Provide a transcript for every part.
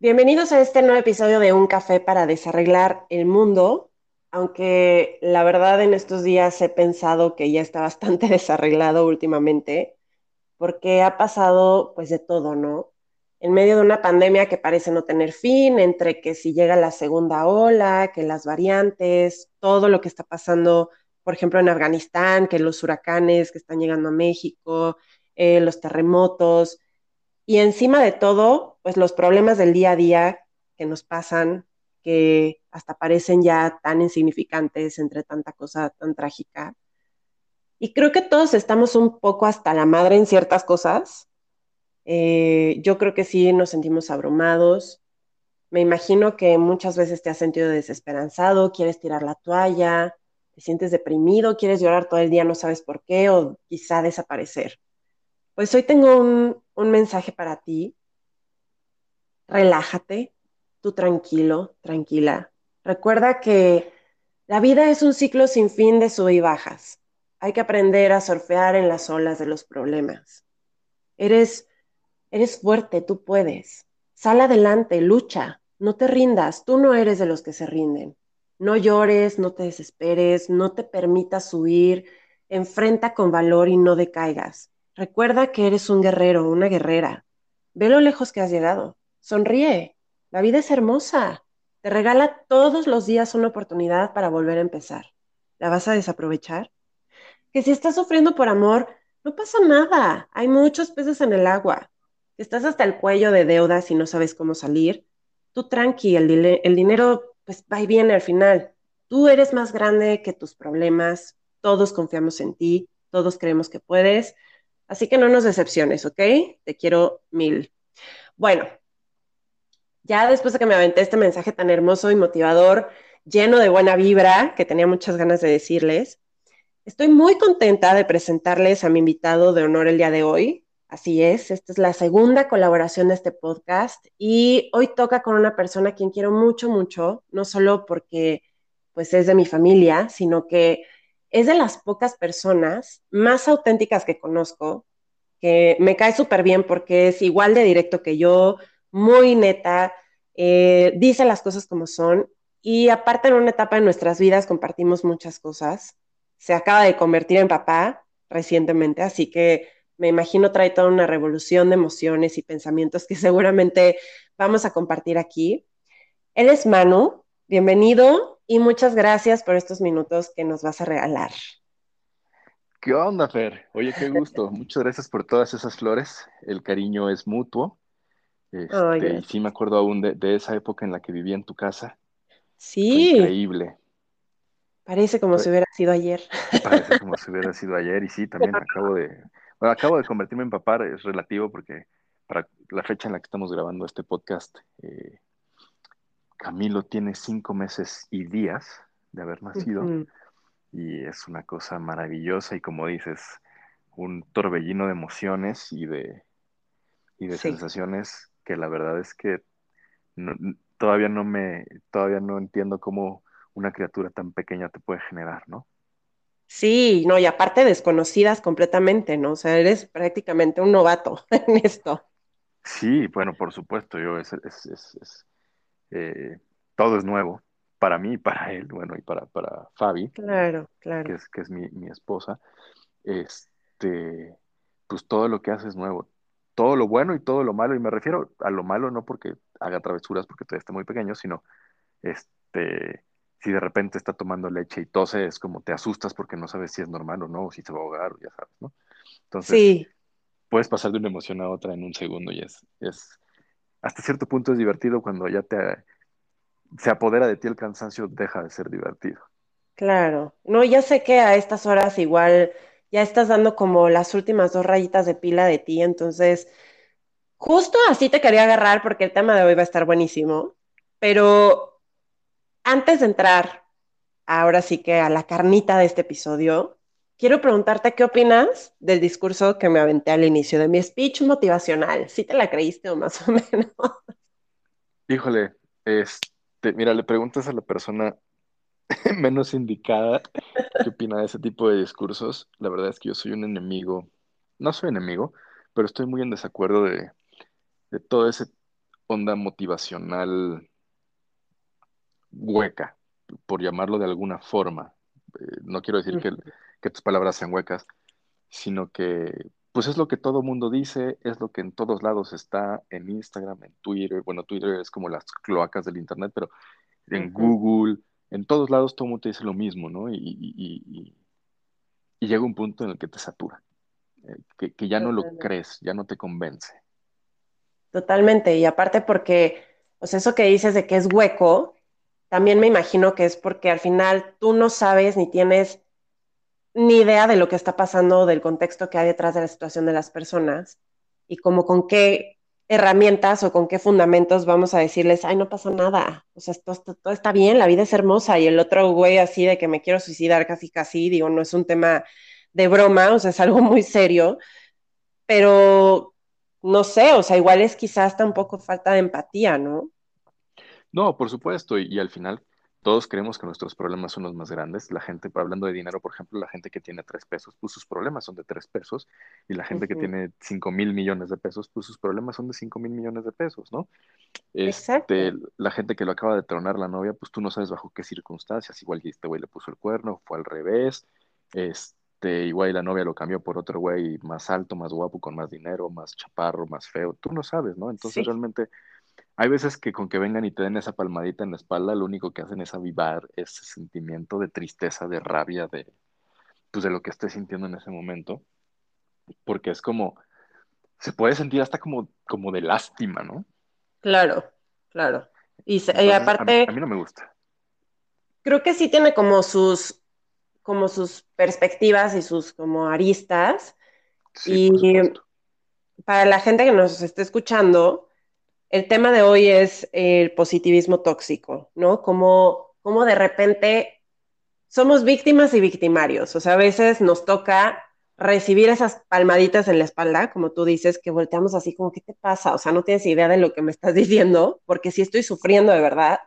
Bienvenidos a este nuevo episodio de Un Café para Desarreglar el Mundo, aunque la verdad en estos días he pensado que ya está bastante desarreglado últimamente, porque ha pasado pues de todo, ¿no? En medio de una pandemia que parece no tener fin, entre que si llega la segunda ola, que las variantes, todo lo que está pasando, por ejemplo, en Afganistán, que los huracanes que están llegando a México, eh, los terremotos, y encima de todo, pues los problemas del día a día que nos pasan, que hasta parecen ya tan insignificantes entre tanta cosa tan trágica. Y creo que todos estamos un poco hasta la madre en ciertas cosas. Eh, yo creo que sí nos sentimos abrumados. Me imagino que muchas veces te has sentido desesperanzado, quieres tirar la toalla, te sientes deprimido, quieres llorar todo el día, no sabes por qué, o quizá desaparecer. Pues hoy tengo un, mensaje para ti. Relájate, tú tranquilo, tranquila. Recuerda que la vida es un ciclo sin fin de sub y bajas. Hay que aprender a surfear en las olas de los problemas. Eres, eres fuerte, tú puedes. Sal adelante, lucha, no te rindas, tú no eres de los que se rinden. No llores, no te desesperes, no te permitas huir, enfrenta con valor y no decaigas. Recuerda que eres un guerrero, una guerrera. Ve lo lejos que has llegado. Sonríe. La vida es hermosa. Te regala todos los días una oportunidad para volver a empezar. ¿La vas a desaprovechar? Que si estás sufriendo por amor, no pasa nada. Hay muchos peces en el agua. Estás hasta el cuello de deudas y no sabes cómo salir, tú tranqui, el, el dinero pues va y viene al final. Tú eres más grande que tus problemas. Todos confiamos en ti. Todos creemos que puedes Así que no nos decepciones, ¿ok? Te quiero mil. Bueno, ya después de que me aventé este mensaje tan hermoso y motivador, lleno de buena vibra, que tenía muchas ganas de decirles, estoy muy contenta de presentarles a mi invitado de honor el día de hoy. Así es, esta es la segunda colaboración de este podcast y hoy toca con una persona a quien quiero mucho, mucho, no solo porque pues es de mi familia, sino que es de las pocas personas más auténticas que conozco, que me cae súper bien porque es igual de directo que yo, muy neta, eh, dice las cosas como son y aparte en una etapa de nuestras vidas compartimos muchas cosas. Se acaba de convertir en papá recientemente, así que me imagino trae toda una revolución de emociones y pensamientos que seguramente vamos a compartir aquí. Él es Manu, bienvenido y muchas gracias por estos minutos que nos vas a regalar. ¿Qué onda, Fer? Oye, qué gusto. Muchas gracias por todas esas flores. El cariño es mutuo. Este, y sí me acuerdo aún de, esa época en la que vivía en tu casa. Sí. increíble. Parece como si hubiera sido ayer. Parece como si hubiera sido ayer. Y sí, también acabo de. Bueno, acabo de convertirme en papá, es relativo porque para la fecha en la que estamos grabando este podcast, eh, Camilo tiene cinco meses y días de haber nacido y es una cosa maravillosa y como dices, un torbellino de emociones y de, y de sensaciones que la verdad es que todavía no me, todavía no entiendo cómo una criatura tan pequeña te puede generar, ¿no? Sí, no, y aparte desconocidas completamente, ¿no? O sea, eres prácticamente un novato en esto. Sí, bueno, por supuesto, yo es, es, es eh, todo es nuevo para mí y para él, bueno, y para, para Fabi, claro, claro. que es, que es mi, mi, esposa, este, pues todo lo que hace es nuevo, todo lo bueno y todo lo malo, y me refiero a lo malo no porque haga travesuras, porque todavía está muy pequeño, sino, este, si de repente está tomando leche y tose, es como te asustas porque no sabes si es normal o no, o si se va a ahogar, ya sabes, ¿no? Entonces, sí. puedes pasar de una emoción a otra en un segundo y es, es, hasta cierto punto es divertido cuando ya te se apodera de ti el cansancio, deja de ser divertido. Claro, no, ya sé que a estas horas igual ya estás dando como las últimas dos rayitas de pila de ti, entonces justo así te quería agarrar porque el tema de hoy va a estar buenísimo, pero antes de entrar ahora sí que a la carnita de este episodio, quiero preguntarte qué opinas del discurso que me aventé al inicio de mi speech motivacional. ¿Sí te la creíste o más o menos? Híjole, este mira, le preguntas a la persona menos indicada qué opina de ese tipo de discursos. La verdad es que yo soy un enemigo, no soy enemigo, pero estoy muy en desacuerdo de, todo ese onda motivacional hueca, por llamarlo de alguna forma. Eh, no quiero decir que, que tus palabras sean huecas, sino que pues es lo que todo mundo dice, es lo que en todos lados está, en Instagram, en Twitter, bueno, Twitter es como las cloacas del Internet, pero en Google, en todos lados todo mundo te dice lo mismo, ¿no? Y, llega un punto en el que te satura, eh, que, ya no lo crees, ya no te convence. Totalmente, y aparte porque, pues eso que dices de que es hueco, también me imagino que es porque al final tú no sabes ni tienes ni idea de lo que está pasando, del contexto que hay detrás de la situación de las personas y como con qué herramientas o con qué fundamentos vamos a decirles, ay, no pasa nada, o sea, todo, está bien, la vida es hermosa y el otro güey así de que me quiero suicidar casi casi, digo, no es un tema de broma, o sea, es algo muy serio, pero no sé, o sea, igual es quizás tampoco falta de empatía, ¿no? No, por supuesto, y al final todos creemos que nuestros problemas son los más grandes. La gente, hablando de dinero, por ejemplo, la gente que tiene tres pesos, pues sus problemas son de tres pesos. Y la gente que tiene cinco mil millones de pesos, pues sus problemas son de cinco mil millones de pesos, ¿no? Este, la gente que lo acaba de tronar la novia, pues tú no sabes bajo qué circunstancias. Igual este güey le puso el cuerno, fue al revés. Este, igual la novia lo cambió por otro güey más alto, más guapo, con más dinero, más chaparro, más feo. Tú no sabes, ¿no? Entonces realmente hay veces que con que vengan y te den esa palmadita en la espalda, lo único que hacen es avivar ese sentimiento de tristeza, de rabia, de, pues de lo que estés sintiendo en ese momento. Porque es como, se puede sentir hasta como, como de lástima, ¿no? Claro, claro. Y, aparte... A mí, no me gusta. Creo que sí tiene como sus, como sus perspectivas y sus como aristas. Sí, y para la gente que nos esté escuchando, el tema de hoy es el positivismo tóxico, ¿no? Como, como de repente somos víctimas y victimarios, o sea, a veces nos toca recibir esas palmaditas en la espalda, como tú dices, que volteamos así como, ¿qué te pasa? O sea, no tienes idea de lo que me estás diciendo, porque sí estoy sufriendo de verdad.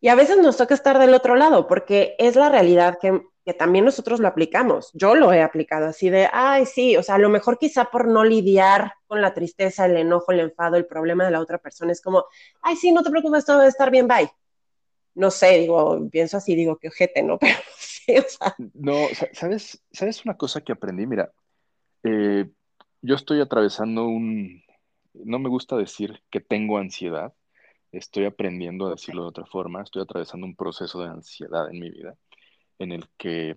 Y a veces nos toca estar del otro lado, porque es la realidad que también nosotros lo aplicamos. Yo lo he aplicado así de, ay, sí, o sea, a lo mejor quizá por no lidiar con la tristeza, el enojo, el enfado, el problema de la otra persona, es como, ay, sí, no te preocupes, todo va a estar bien, bye. No sé, digo, pienso así, digo, qué ojete, ¿no? Pero sí, o sea. No, ¿sabes, ¿sabes una cosa que aprendí? Mira, eh, yo estoy atravesando un, no me gusta decir que tengo ansiedad, estoy aprendiendo a decirlo de otra forma, estoy atravesando un proceso de ansiedad en mi vida en el que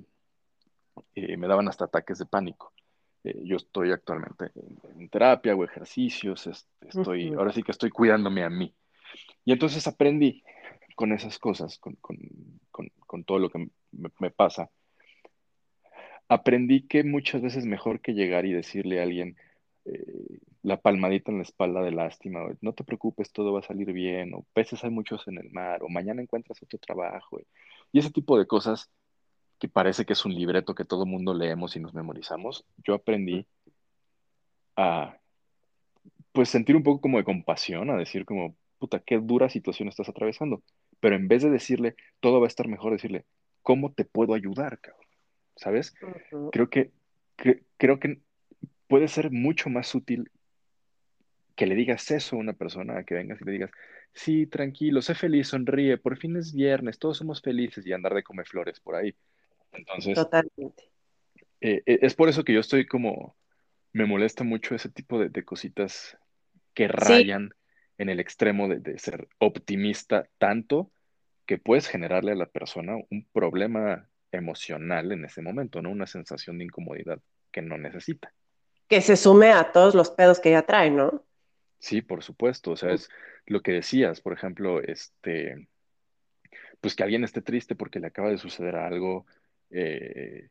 eh, me daban hasta ataques de pánico. Eh, yo estoy actualmente en, terapia, hago ejercicios, estoy, ahora sí que estoy cuidándome a mí. Y entonces aprendí con esas cosas, con, todo lo que me, pasa, aprendí que muchas veces mejor que llegar y decirle a alguien eh, la palmadita en la espalda de lástima, no te preocupes, todo va a salir bien, o peces hay muchos en el mar, o mañana encuentras otro trabajo, y ese tipo de cosas que parece que es un libreto que todo mundo leemos y nos memorizamos, yo aprendí a pues sentir un poco como de compasión, a decir como, puta, qué dura situación estás atravesando. Pero en vez de decirle, todo va a estar mejor, decirle, ¿cómo te puedo ayudar, cabrón? ¿Sabes? Creo que, creo que puede ser mucho más útil que le digas eso a una persona, que vengas y le digas, sí, tranquilo, sé feliz, sonríe, por fin es viernes, todos somos felices y andar de come flores por ahí. Entonces, Totalmente. Eh, eh, es por eso que yo estoy como, me molesta mucho ese tipo de, cositas que rayan en el extremo de, ser optimista tanto que puedes generarle a la persona un problema emocional en ese momento, ¿no? Una sensación de incomodidad que no necesita. Que se sume a todos los pedos que ya trae, ¿no? Sí, por supuesto. O sea, es lo que decías, por ejemplo, este, pues que alguien esté triste porque le acaba de suceder algo, eh,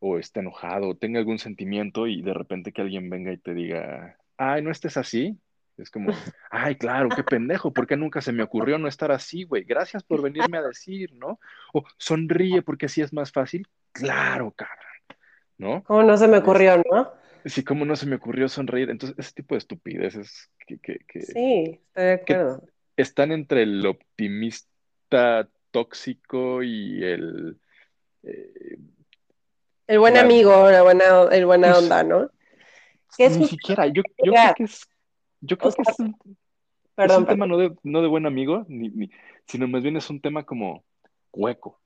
o esté enojado, o tenga algún sentimiento y de repente que alguien venga y te diga, ay, no estés así. Es como, ay, claro, qué pendejo, ¿por qué nunca se me ocurrió no estar así, güey? Gracias por venirme a decir, ¿no? O sonríe porque así es más fácil. Claro, cabrón, ¿no? ¿Cómo no se me ocurrió, no? Sí, ¿cómo no se me ocurrió sonreír? Entonces, ese tipo de estupideces que... que, sí, estoy de acuerdo. están entre el optimista tóxico y el el buen amigo, la buena, el buena pues, onda, ¿no? ni siquiera, yo, creo que es, yo creo que es es un tema no de, no de buen amigo, ni, ni- sino más bien es un tema como hueco.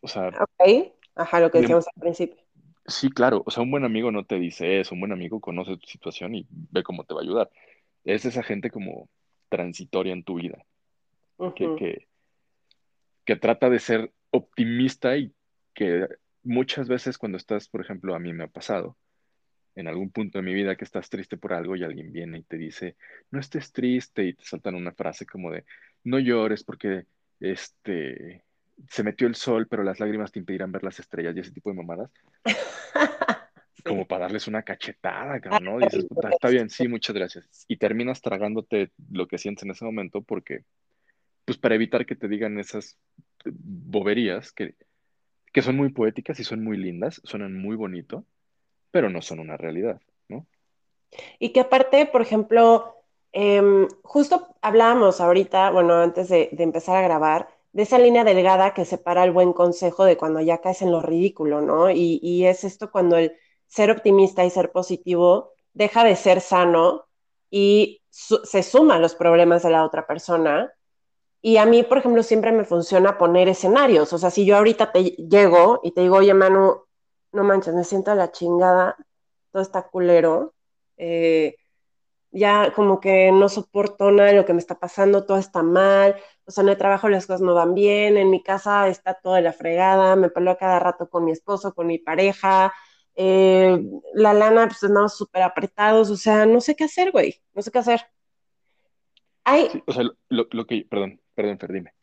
O sea, Ok. Ajá, lo que de- decíamos al principio. sí, claro, o sea, un buen amigo no te dice eso, un buen amigo conoce tu situación y ve cómo te va a ayudar. Es esa gente como transitoria en tu vida, que, que, que trata de ser optimista y que muchas veces cuando estás, por ejemplo, a mí me ha pasado, en algún punto de mi vida que estás triste por algo y alguien viene y te dice, no estés triste y te saltan una frase como de, no llores porque este, se metió el sol, pero las lágrimas te impedirán ver las estrellas y ese tipo de mamadas, como para darles una cachetada, ¿no? Dices, puta, está bien, sí, muchas gracias. Y terminas tragándote lo que sientes en ese momento porque, pues para evitar que te digan esas boberías que, que son muy poéticas y son muy lindas, suenan muy bonito, pero no son una realidad, ¿no? Y que aparte, por ejemplo, em, justo hablábamos ahorita, bueno, antes de, empezar a grabar, de esa línea delgada que separa el buen consejo de cuando ya caes en lo ridículo, ¿no? Y, y es esto cuando el ser optimista y ser positivo deja de ser sano y se suma a los problemas de la otra persona. Y a mí, por ejemplo, siempre me funciona poner escenarios. O sea, si yo ahorita te llego y te digo, oye, Manu, no manches, me siento a la chingada, todo está culero. eh, ya como que no soporto nada de lo que me está pasando, todo está mal, o sea, en el trabajo las cosas no van bien, en mi casa está todo de la fregada, me peleo cada rato con mi esposo, con mi pareja, eh, la lana, pues andamos súper apretados, o sea, no sé qué hacer, güey, no sé qué hacer. Sí, o sea, lo, lo que, perdón, perdón, Fer, dime.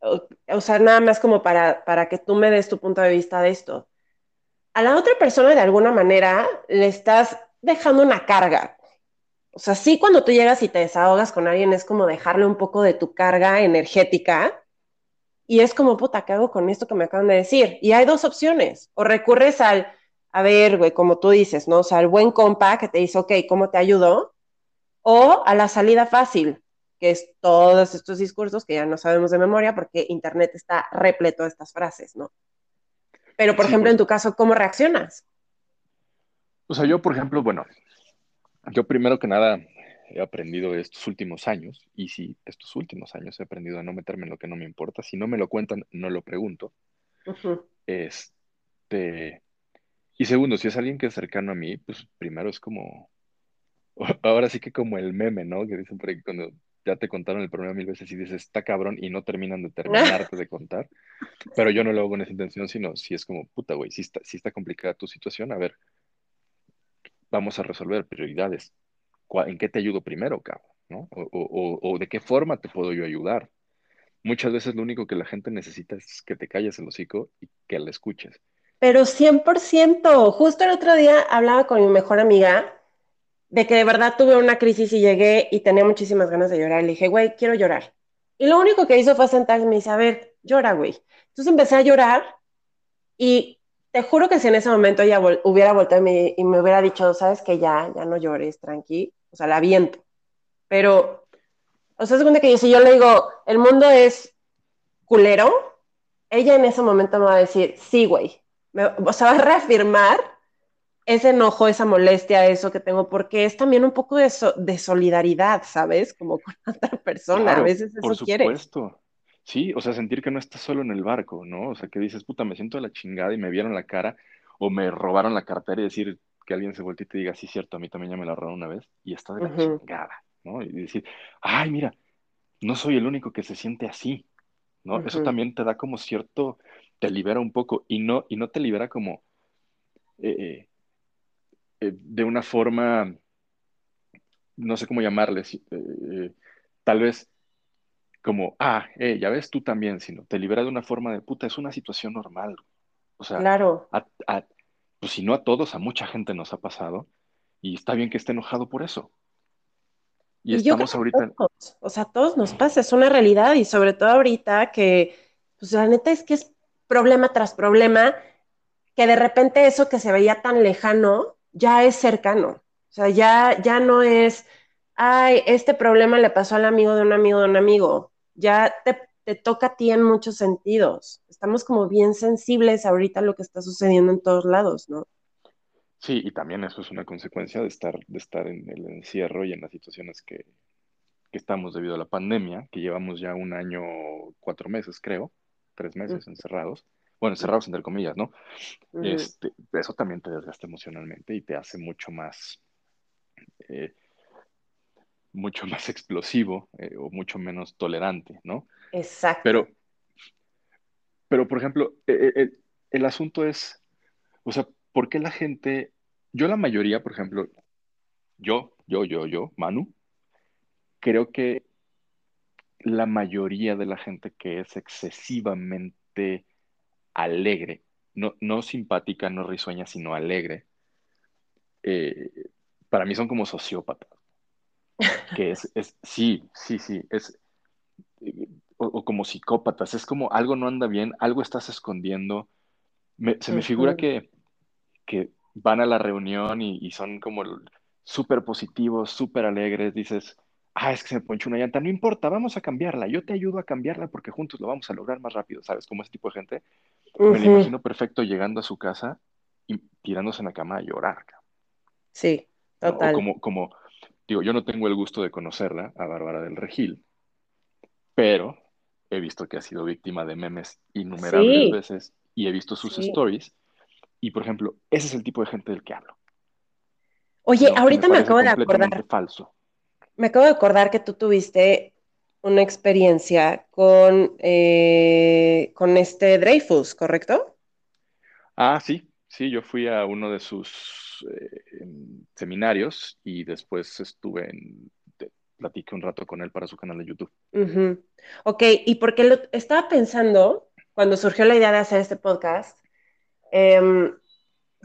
o, sea, nada más como para, para que tú me des tu punto de vista de esto. A la otra persona de alguna manera le estás dejando una carga, O sea, sí cuando tú llegas y te desahogas con alguien es como dejarle un poco de tu carga energética y es como, puta, ¿qué hago con esto que me acaban de decir? Y hay dos opciones. O recurres al, a ver, güey, como tú dices, ¿no? O sea, al buen compa que te dice, ok, ¿cómo te ayudo? O a la salida fácil, que es todos estos discursos que ya no sabemos de memoria porque Internet está repleto de estas frases, ¿no? Pero, por Sí, ejemplo, pues, en tu caso, ¿cómo reaccionas? o sea, yo, por ejemplo, bueno, yo primero que nada he aprendido estos últimos años, y sí, estos últimos años he aprendido a no meterme en lo que no me importa. Si no me lo cuentan, no lo pregunto. Uh -huh. Este, y segundo, si es alguien que es cercano a mí, pues primero es como, ahora sí que como el meme, ¿no? Que dicen por ahí cuando ya te contaron el problema mil veces y dices, está cabrón, y no terminan de terminarte de contar. Pero yo no lo hago con esa intención, sino si es como, puta, güey, si está, si está complicada tu situación, a ver, vamos a resolver prioridades. ¿En qué te ayudo primero, cabrón? ¿no? O, o, o, de qué forma te puedo yo ayudar. Muchas veces lo único que la gente necesita es que te calles el hocico y que la escuches. Pero 100%, justo el otro día hablaba con mi mejor amiga de que de verdad tuve una crisis y llegué y tenía muchísimas ganas de llorar. Le dije, güey, quiero llorar. Y lo único que hizo fue sentarse y me dice, a ver, llora, güey. Entonces empecé a llorar y te juro que si en ese momento ella hubiera volteado y me, y me, hubiera dicho, sabes que ya, ya no llores, tranqui, o sea, la viento. Pero, o sea, se cuenta que si yo le digo, el mundo es culero, ella en ese momento me va a decir, sí, güey. O sea, va a reafirmar ese enojo, esa molestia, eso que tengo, porque es también un poco de, so de solidaridad, ¿sabes? Como con otra persona, claro, a veces eso por supuesto. Sí, o sea, sentir que no estás solo en el barco, ¿no? O sea, que dices, puta, me siento de la chingada y me vieron la cara o me robaron la cartera y decir que alguien se voltee y te diga, sí, cierto, a mí también ya me la robaron una vez y está de la uh -huh. chingada, ¿no? Y decir, ay, mira, no soy el único que se siente así, ¿no? Uh -huh. Eso también te da como cierto, te libera un poco y no, y no te libera como eh, eh, de una forma, no sé cómo llamarles, eh, tal vez como, ah, eh, ya ves tú también, sino te libera de una forma de puta, es una situación normal. O sea, claro. a, a, pues si no a todos, a mucha gente nos ha pasado y está bien que esté enojado por eso. Y, y estamos ahorita. Todos, o sea, a todos nos pasa, es una realidad y sobre todo ahorita que, pues la neta es que es problema tras problema, que de repente eso que se veía tan lejano ya es cercano. O sea, ya, ya no es, ay, este problema le pasó al amigo de un amigo de un amigo. Ya te, te toca a ti en muchos sentidos. Estamos como bien sensibles ahorita a lo que está sucediendo en todos lados, ¿no? Sí, y también eso es una consecuencia de estar, de estar en el encierro y en las situaciones que, que estamos debido a la pandemia, que llevamos ya un año, cuatro meses, creo, tres meses encerrados. Bueno, encerrados entre comillas, ¿no? este, eso también te desgasta emocionalmente y te hace mucho más, eh, mucho más explosivo eh, o mucho menos tolerante, ¿no? Exacto. Pero, pero por ejemplo, eh, el asunto es, o sea, ¿por qué la gente, yo la mayoría, por ejemplo, yo, yo, yo, yo, Manu, creo que la mayoría de la gente que es excesivamente alegre, no, no simpática, no risueña, sino alegre, eh, para mí son como sociópatas. Que es, es sí, sí, sí, es, o, como psicópatas, es como algo no anda bien, algo estás escondiendo. se me figura que, que, van a la reunión y, y son como súper positivos, súper alegres, dices, ah, es que se me ponchó una llanta, no importa, vamos a cambiarla, yo te ayudo a cambiarla porque juntos lo vamos a lograr más rápido, ¿sabes? Como ese tipo de gente. Me lo imagino perfecto llegando a su casa y tirándose en la cama a llorar. Sí, total. como, como, digo, yo no tengo el gusto de conocerla, a Bárbara del Regil, pero he visto que ha sido víctima de memes innumerables veces y he visto sus stories. Y, por ejemplo, ese es el tipo de gente del que hablo. Oye, ahorita me, acabo de acordar. falso. Me acabo de acordar que tú tuviste una experiencia con, eh, con este Dreyfus, ¿correcto? Ah, sí, sí, yo fui a uno de sus eh, seminarios y después estuve en, platiqué un rato con él para su canal de YouTube. Ok, y porque lo, estaba pensando, cuando surgió la idea de hacer este podcast, eh,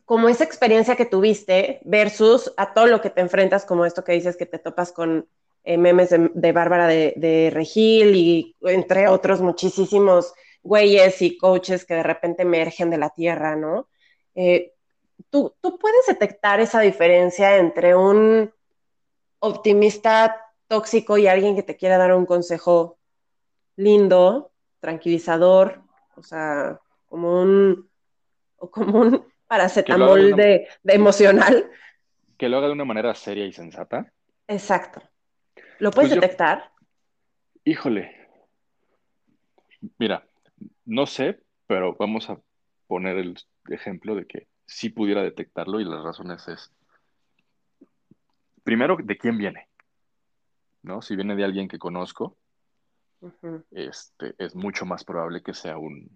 como esa experiencia que tuviste versus a todo lo que te enfrentas, como esto que dices que te topas con eh, memes de, Bárbara de, Regil y entre otros muchísimos güeyes y coaches que de repente emergen de la tierra, ¿no? Eh, ¿tú, ¿Tú puedes detectar esa diferencia entre un optimista tóxico y alguien que te quiera dar un consejo lindo, tranquilizador, o sea, como un, como un paracetamol de, de, emocional. Que lo haga de una manera seria y sensata. Exacto. ¿Lo puedes pues detectar? híjole. Mira, no sé, pero vamos a poner el ejemplo de que sí pudiera detectarlo y las razones es, primero, ¿de quién viene? ¿No? Si viene de alguien que conozco, este, es mucho más probable que sea un,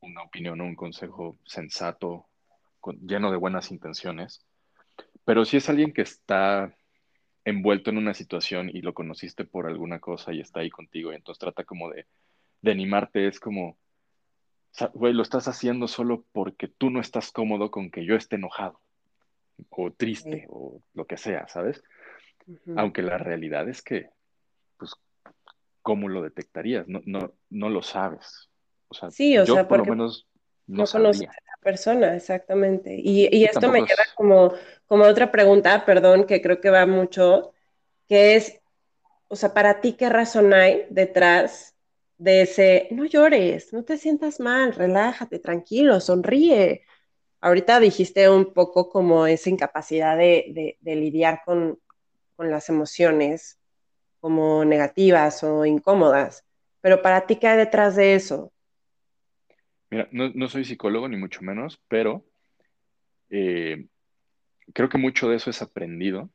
una opinión o un consejo sensato, lleno de buenas intenciones, pero si es alguien que está envuelto en una situación y lo conociste por alguna cosa y está ahí contigo y entonces trata como de, animarte, es como, güey, lo estás haciendo solo porque tú no estás cómodo con que yo esté enojado o triste o lo que sea, ¿sabes? Aunque la realidad es que, pues, ¿cómo lo detectarías? No, no, no lo sabes. O sea, sí, o sea, por lo menos no, conoces a la persona, exactamente. Y, esto me lleva como, como otra pregunta, perdón, que creo que va mucho, que es, o sea, para ti, ¿qué razón hay detrás de ese, no llores, no te sientas mal, relájate, tranquilo, sonríe? Ahorita dijiste un poco como esa incapacidad de, lidiar con, con las emociones como negativas o incómodas, pero para ti, ¿qué hay detrás de eso? Mira, no, soy psicólogo ni mucho menos, pero eh, creo que mucho de eso es aprendido,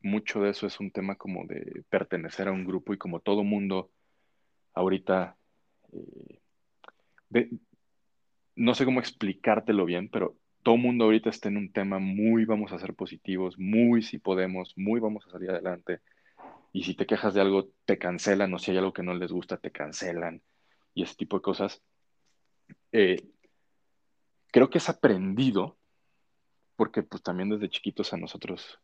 mucho de eso es un tema como de pertenecer a un grupo y como todo mundo ahorita, eh, no sé cómo explicártelo bien, pero todo mundo ahorita está en un tema muy vamos a ser positivos, muy si podemos, muy vamos a salir adelante. Y si te quejas de algo, te cancelan, o si hay algo que no les gusta, te cancelan, y ese tipo de cosas. Eh, creo que es aprendido, porque pues también desde chiquitos a nosotros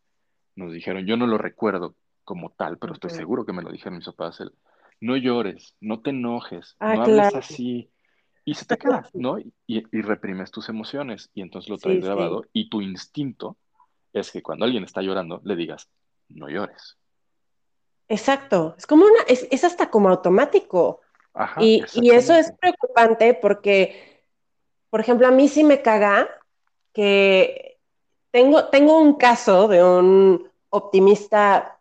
nos dijeron, yo no lo recuerdo como tal, pero estoy seguro que me lo dijeron mis papás, el, no llores, no te enojes, ah, no hables así, y se te queda, ¿no? Y, reprimes tus emociones, y entonces lo traes grabado, y tu instinto es que cuando alguien está llorando, le digas, no llores. Exacto, es como una, es hasta como automático y, eso es preocupante porque, por ejemplo, a mí sí me caga que tengo, tengo un caso de un optimista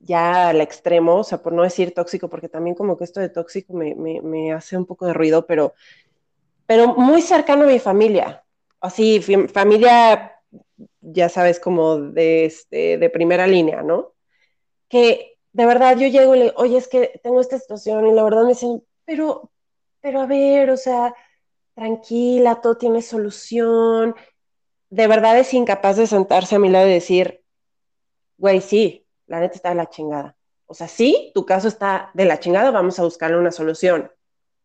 ya al extremo, o sea, por no decir tóxico, porque también como que esto de tóxico me, me, me hace un poco de ruido, pero, pero muy cercano a mi familia, así, familia, ya sabes, como de, este, de primera línea, ¿no? Que de verdad yo llego y le oye, es que tengo esta situación y la verdad me dicen, pero, pero a ver, o sea, tranquila, todo tiene solución. De verdad es incapaz de sentarse a mi lado y decir, güey, sí, la neta está de la chingada. O sea, sí, tu caso está de la chingada, vamos a buscarle una solución.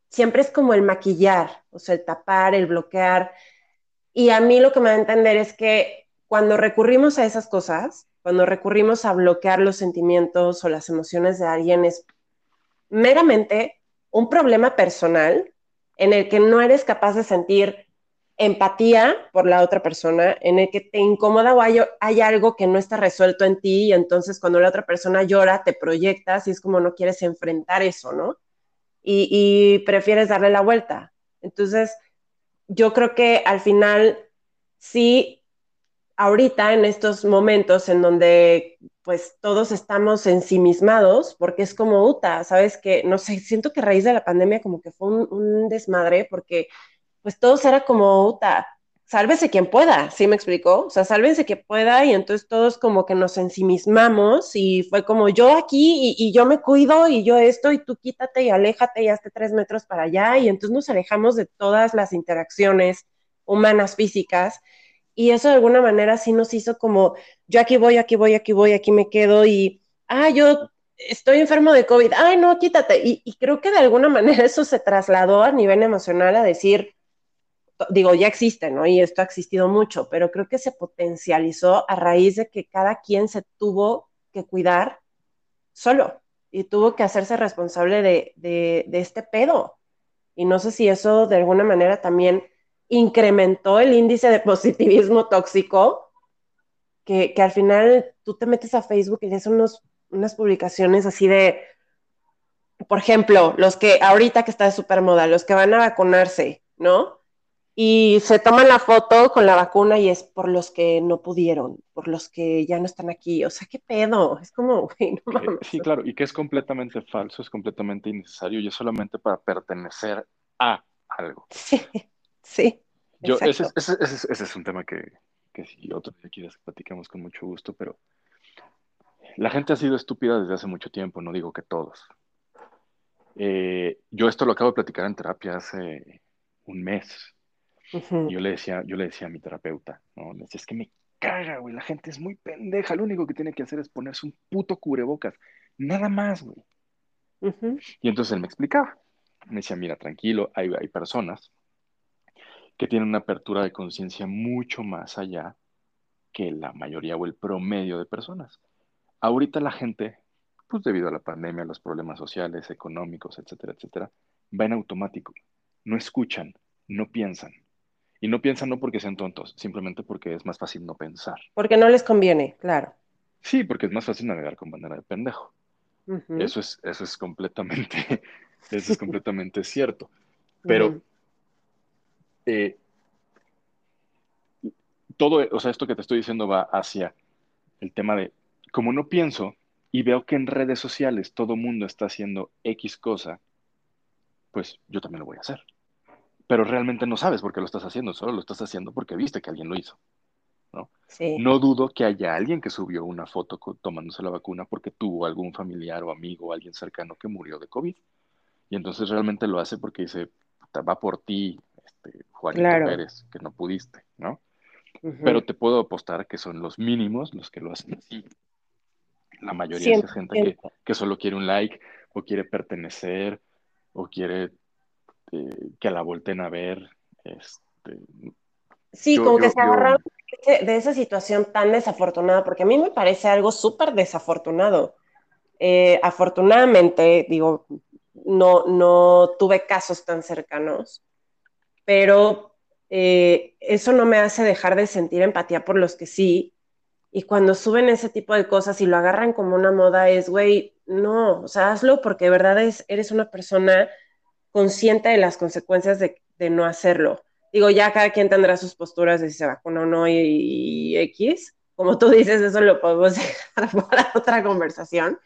Siempre es como el maquillar, o sea, el tapar, el bloquear. Y a mí lo que me da a entender es que cuando recurrimos a esas cosas, cuando recurrimos a bloquear los sentimientos o las emociones de alguien, es meramente un problema personal en el que no eres capaz de sentir empatía por la otra persona, en el que te incomoda o hay, algo que no está resuelto en ti y entonces cuando la otra persona llora te proyectas y es como no quieres enfrentar eso, ¿no? Y, prefieres darle la vuelta. Entonces, yo creo que al final sí, ahorita en estos momentos en donde pues todos estamos ensimismados, porque es como Uta, ¿sabes? Que no sé, siento que a raíz de la pandemia como que fue un, desmadre, porque pues todos era como, Uta, sálvese quien pueda, ¿sí me explicó? O sea, sálvense quien pueda y entonces todos como que nos ensimismamos y fue como yo aquí y, y, yo me cuido y yo esto y tú quítate y aléjate y hazte tres metros para allá y entonces nos alejamos de todas las interacciones humanas físicas y eso de alguna manera sí nos hizo como, yo aquí voy, aquí voy, aquí voy, aquí me quedo y, ah, yo estoy enfermo de COVID, ay, no, quítate. Y, y creo que de alguna manera eso se trasladó a nivel emocional a decir, digo, ya existe, ¿no? Y esto ha existido mucho, pero creo que se potencializó a raíz de que cada quien se tuvo que cuidar solo y tuvo que hacerse responsable de, de, de este pedo. Y no sé si eso de alguna manera también incrementó el índice de positivismo tóxico, que, que, al final tú te metes a Facebook y ves unos, unas publicaciones así de, por ejemplo, los que ahorita que está de super moda, los que van a vacunarse, ¿no? Y se toman la foto con la vacuna y es por los que no pudieron, por los que ya no están aquí. O sea, ¿qué pedo? Es como, güey, no mames. Sí, claro, y que es completamente falso, es completamente innecesario y es solamente para pertenecer a algo. Sí, sí. Yo, ese, ese, ese, ese, es un tema que, que si otro día quieres platicamos con mucho gusto, pero la gente ha sido estúpida desde hace mucho tiempo, no digo que todos. Eh, yo esto lo acabo de platicar en terapia hace un mes. Uh -huh. Yo le decía, yo le decía a mi terapeuta, ¿no? Le decía, es que me caga, güey, la gente es muy pendeja, lo único que tiene que hacer es ponerse un puto cubrebocas, nada más, güey. Uh -huh. Y entonces él me explicaba, me decía, mira, tranquilo, hay, hay personas que tienen una apertura de conciencia mucho más allá que la mayoría o el promedio de personas. Ahorita la gente, pues debido a la pandemia, los problemas sociales, económicos, etcétera, etcétera, va en automático. No escuchan, no piensan. Y no piensan no porque sean tontos, simplemente porque es más fácil no pensar. Porque no les conviene, claro. Sí, porque es más fácil navegar con bandera de pendejo. Uh -huh. Eso es, eso es completamente, eso es completamente cierto. Pero uh -huh eh, todo, o sea, esto que te estoy diciendo va hacia el tema de, como no pienso y veo que en redes sociales todo mundo está haciendo X cosa, pues yo también lo voy a hacer. Pero realmente no sabes por qué lo estás haciendo, solo lo estás haciendo porque viste que alguien lo hizo. ¿no? Sí. no dudo que haya alguien que subió una foto tomándose la vacuna porque tuvo algún familiar o amigo o alguien cercano que murió de COVID. Y entonces realmente lo hace porque dice, va por ti, este, Juanito claro. Pérez, que no pudiste, ¿no? Uh -huh. Pero te puedo apostar que son los mínimos los que lo hacen así. La mayoría es gente que, que, solo quiere un like o quiere pertenecer o quiere eh, que la volten a ver. Este, sí, yo, como yo, que se agarraron yo... de esa situación tan desafortunada, porque a mí me parece algo súper desafortunado. Eh, afortunadamente, digo, no, no tuve casos tan cercanos, pero eh, eso no me hace dejar de sentir empatía por los que sí. Y cuando suben ese tipo de cosas y lo agarran como una moda, es, güey, no, o sea, hazlo porque de verdad es, eres una persona consciente de las consecuencias de, no hacerlo. Digo, ya cada quien tendrá sus posturas de si se vacuna o no y, y X, como tú dices, eso lo podemos dejar para otra conversación,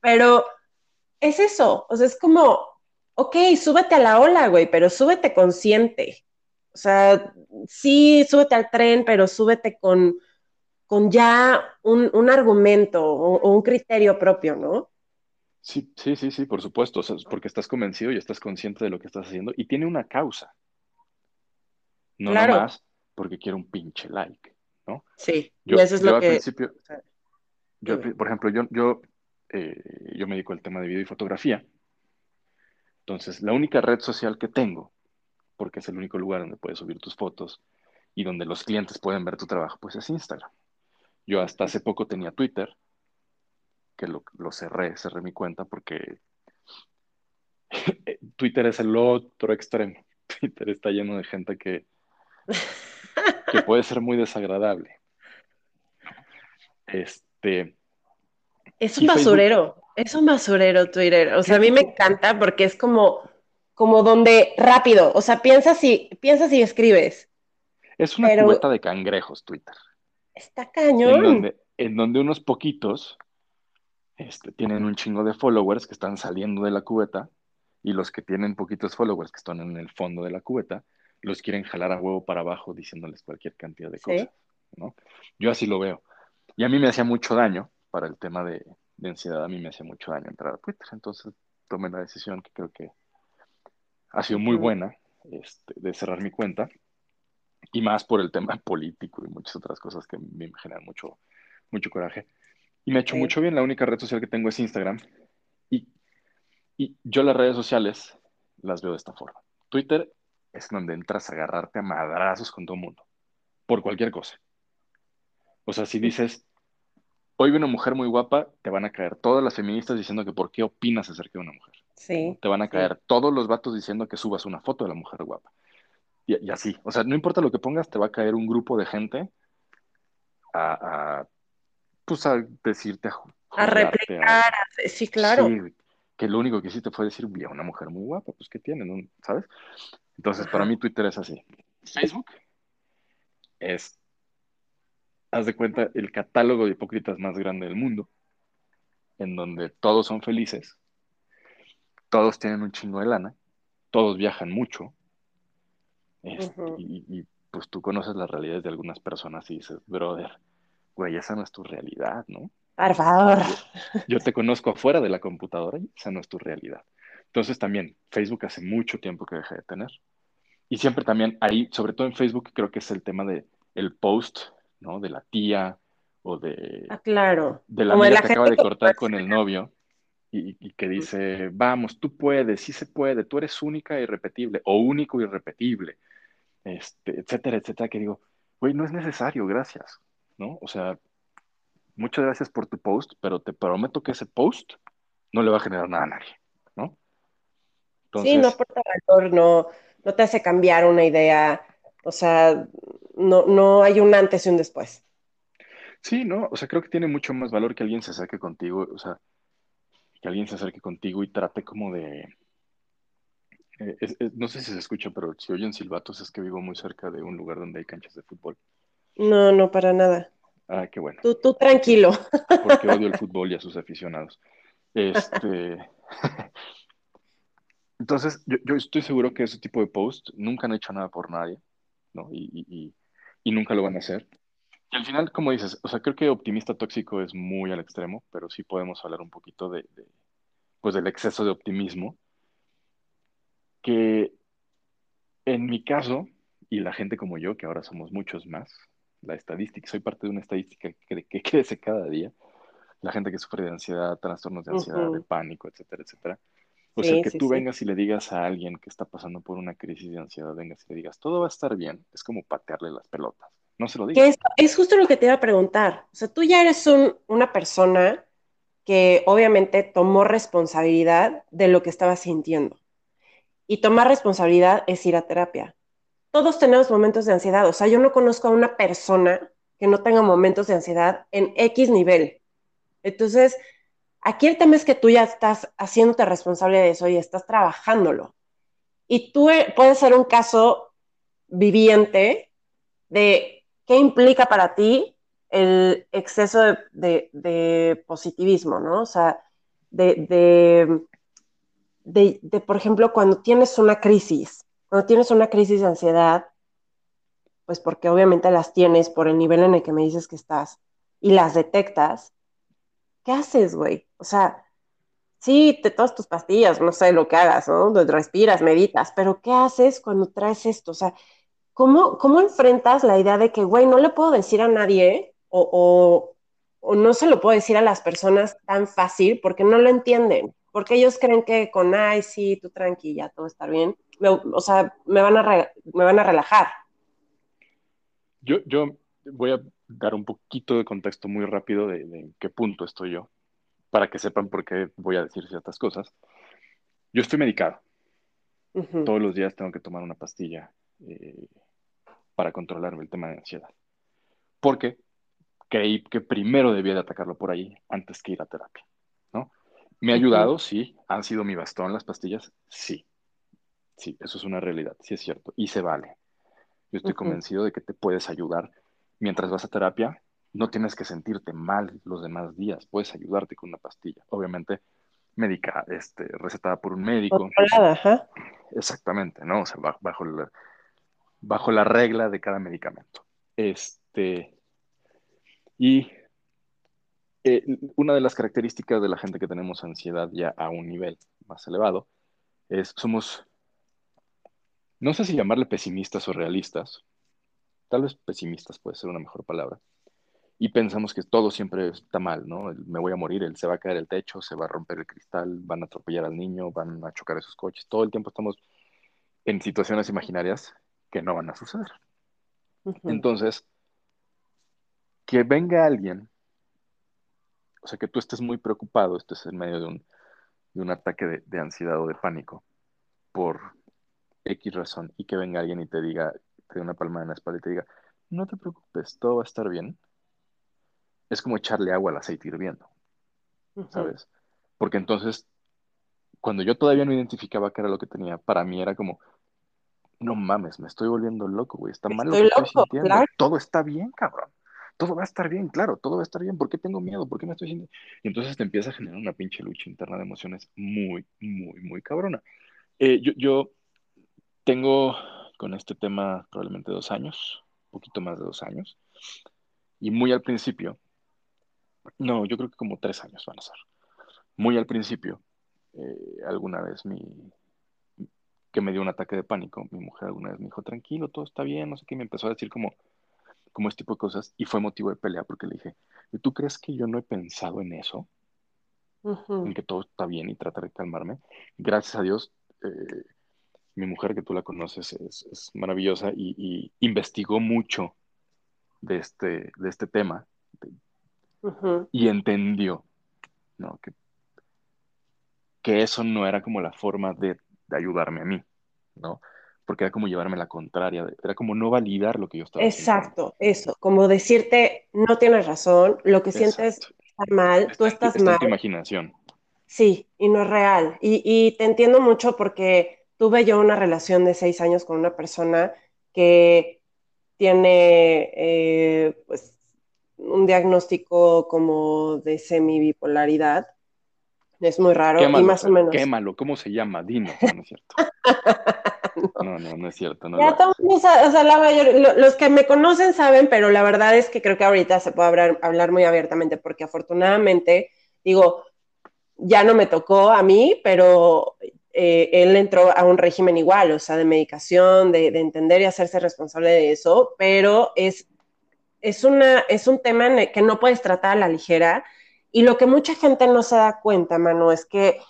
pero es eso, o sea, es como, ok, súbete a la ola, güey, pero súbete consciente. O sea, sí, súbete al tren, pero súbete con, con ya un, un argumento o, o, un criterio propio, ¿no? Sí, sí, sí, sí, por supuesto, o sea, porque estás convencido y estás consciente de lo que estás haciendo y tiene una causa. No claro. nomás porque quiero un pinche like, ¿no? Sí, yo, y eso es yo lo al que... principio, yo, por ejemplo, yo, yo, eh, yo me dedico al tema de video y fotografía. Entonces, la única red social que tengo, porque es el único lugar donde puedes subir tus fotos y donde los clientes pueden ver tu trabajo, pues es Instagram. Yo hasta hace poco tenía Twitter, que lo, lo cerré, cerré mi cuenta porque Twitter es el otro extremo. Twitter está lleno de gente que, que puede ser muy desagradable. Este. Es un basurero, es un basurero Twitter. O sea, a mí me encanta porque es como, como donde rápido, o sea, piensas y, piensas y escribes. Es una pero... cubeta de cangrejos Twitter. Está cañón. En donde, en donde unos poquitos este, tienen un chingo de followers que están saliendo de la cubeta y los que tienen poquitos followers que están en el fondo de la cubeta los quieren jalar a huevo para abajo diciéndoles cualquier cantidad de cosas. ¿Sí? ¿no? Yo así lo veo. Y a mí me hacía mucho daño para el tema de, de, ansiedad, a mí me hacía mucho daño entrar a Twitter. Entonces tomé la decisión que creo que ha sido muy buena este, de cerrar mi cuenta. Y más por el tema político y muchas otras cosas que me generan mucho, mucho coraje. Y me ha hecho sí. mucho bien. La única red social que tengo es Instagram. Y, y yo las redes sociales las veo de esta forma. Twitter es donde entras a agarrarte a madrazos con todo el mundo, por cualquier cosa. O sea, si dices, hoy vi una mujer muy guapa, te van a caer todas las feministas diciendo que por qué opinas acerca de una mujer. Sí. Te van a caer sí. todos los vatos diciendo que subas una foto de la mujer guapa. Y, y, así. O sea, no importa lo que pongas, te va a caer un grupo de gente a, a pues a decirte, a, a replicar. A, sí, claro. Sí, que lo único que hiciste fue decir, vi a una mujer muy guapa, pues ¿qué tienen? ¿no? ¿Sabes? Entonces, para mí Twitter es así. Facebook es, haz de cuenta, el catálogo de hipócritas más grande del mundo, en donde todos son felices, todos tienen un chingo de lana, todos viajan mucho, este, uh -huh. y, y, pues tú conoces las realidades de algunas personas y dices, brother, güey, esa no es tu realidad, ¿no? Por favor. Yo, yo te conozco afuera de la computadora y esa no es tu realidad. Entonces también Facebook hace mucho tiempo que dejé de tener. Y siempre también ahí, sobre todo en Facebook, creo que es el tema de el post, ¿no? De la tía o de... Ah, claro. De la amiga la que acaba de cortar con el novio y, y, que dice, vamos, tú puedes, sí se puede, tú eres única e irrepetible o único e irrepetible, este, etcétera, etcétera, que digo, güey, no es necesario, gracias, ¿no? O sea, muchas gracias por tu post, pero te prometo que ese post no le va a generar nada a nadie, ¿no? Entonces, sí, no aporta valor, no, no te hace cambiar una idea, o sea, no, no hay un antes y un después. Sí, no, o sea, creo que tiene mucho más valor que alguien se acerque contigo, o sea, que alguien se acerque contigo y trate como de... Eh, es, es, no sé si se escucha, pero si oyen silbatos es que vivo muy cerca de un lugar donde hay canchas de fútbol. No, no, para nada. Ah, qué bueno. Tú, tú tranquilo. Porque odio el fútbol y a sus aficionados. Este... Entonces, yo, yo, estoy seguro que ese tipo de posts nunca han hecho nada por nadie, ¿no? Y, y, y, nunca lo van a hacer. Y al final, como dices, o sea, creo que optimista tóxico es muy al extremo, pero sí podemos hablar un poquito de, de pues del exceso de optimismo, que en mi caso, y la gente como yo, que ahora somos muchos más, la estadística, soy parte de una estadística que, que crece cada día, la gente que sufre de ansiedad, trastornos de ansiedad, uh -huh. de pánico, etcétera, etcétera, o sea, que sí, tú sí. vengas y le digas a alguien que está pasando por una crisis de ansiedad, vengas y le digas, todo va a estar bien, es como patearle las pelotas. No se lo digas. Es, es, justo lo que te iba a preguntar. O sea, tú ya eres un, una persona que obviamente tomó responsabilidad de lo que estaba sintiendo. Y tomar responsabilidad es ir a terapia. Todos tenemos momentos de ansiedad. O sea, yo no conozco a una persona que no tenga momentos de ansiedad en X nivel. Entonces, Aquí el tema es que tú ya estás haciéndote responsable de eso y estás trabajándolo. Y tú eh, puedes ser un caso viviente de qué implica para ti el exceso de, positivismo, ¿no? O sea, de, de, por ejemplo, cuando tienes una crisis, cuando tienes una crisis de ansiedad, pues porque obviamente las tienes por el nivel en el que me dices que estás y las detectas, ¿qué haces, güey? O sea, sí, te tomas tus pastillas, no sé lo que hagas, ¿no? Respiras, meditas, pero ¿qué haces cuando traes esto? O sea, ¿cómo, cómo enfrentas la idea de que, güey, no le puedo decir a nadie o, o, no se lo puedo decir a las personas tan fácil porque no lo entienden? Porque ellos creen que con, ay, sí, tú tranquila, todo está bien. o sea, me van, a me van a relajar. Yo, yo voy a dar un poquito de contexto muy rápido de, de en qué punto estoy yo para que sepan por qué voy a decir ciertas cosas. Yo estoy medicado. Todos los días tengo que tomar una pastilla eh, para controlarme el tema de ansiedad. Porque creí que primero debía de atacarlo por ahí antes que ir a terapia. ¿no? ¿Me ha ayudado? Sí. ¿Han sido mi bastón las pastillas? Sí. Sí, eso es una realidad, sí es cierto. Y se vale. Yo estoy convencido de que te puedes ayudar mientras vas a terapia no tienes que sentirte mal los demás días, puedes ayudarte con una pastilla, obviamente médica, este, recetada por un médico. Exactamente, ¿no? O sea, bajo, la, bajo la regla de cada medicamento. Este, y eh, una de las características de la gente que tenemos ansiedad ya a un nivel más elevado es somos, no sé si llamarle pesimistas o realistas, tal vez pesimistas puede ser una mejor palabra, y pensamos que todo siempre está mal, ¿no? Me voy a morir, él se va a caer el techo, se va a romper el cristal, van a atropellar al niño, van a chocar esos coches. Todo el tiempo estamos en situaciones imaginarias que no van a suceder. Entonces, que venga alguien, o sea, que tú estés muy preocupado, estés en medio de un, de un ataque de, de ansiedad o de pánico por X razón, y que venga alguien y te diga, te dé una palma en la espalda y te diga, no te preocupes, todo va a estar bien es como echarle agua al aceite hirviendo, ¿sabes? Porque entonces, cuando yo todavía no identificaba qué era lo que tenía, para mí era como, no mames, me estoy volviendo loco, güey, está mal lo que estoy sintiendo, todo está bien, cabrón. Todo va a estar bien, claro, todo va a estar bien. ¿Por qué tengo miedo? ¿Por qué me estoy sintiendo? Y entonces te empieza a generar una pinche lucha interna de emociones muy, muy, muy cabrona. Eh, yo, yo tengo con este tema probablemente dos años, un poquito más de dos años, y muy al principio no, yo creo que como tres años van a ser. Muy al principio, eh, alguna vez mi, que me dio un ataque de pánico, mi mujer alguna vez me dijo, tranquilo, todo está bien, no sé qué, y me empezó a decir como, como este tipo de cosas, y fue motivo de pelea porque le dije, ¿tú crees que yo no he pensado en eso? En que todo está bien y tratar de calmarme. Gracias a Dios, eh, mi mujer, que tú la conoces, es, maravillosa y, investigó mucho de este, de este tema, y entendió ¿no? que, que eso no era como la forma de, ayudarme a mí, ¿no? Porque era como llevarme la contraria, era como no validar lo que yo estaba Exacto, eso, como decirte, no tienes razón, lo que sientes está mal, tú estás está mal. En tu imaginación. Sí, y no es real. Y, y, te entiendo mucho porque tuve yo una relación de seis años con una persona que tiene, eh, pues, un diagnóstico como de semibipolaridad. Es muy raro y más o menos. Quémalo, ¿cómo se llama? Dino, no, es cierto. no. no, no, es cierto. No ya o sea, la mayoría, los que me conocen saben, pero la verdad es que creo que ahorita se puede hablar, hablar muy abiertamente porque afortunadamente, digo, ya no me tocó a mí, pero eh, él entró a un régimen igual, o sea, de medicación, de, de, entender y hacerse responsable de eso, pero es es, una, es un tema que no puedes tratar a la ligera. Y lo que mucha gente no se da cuenta, Manu, es que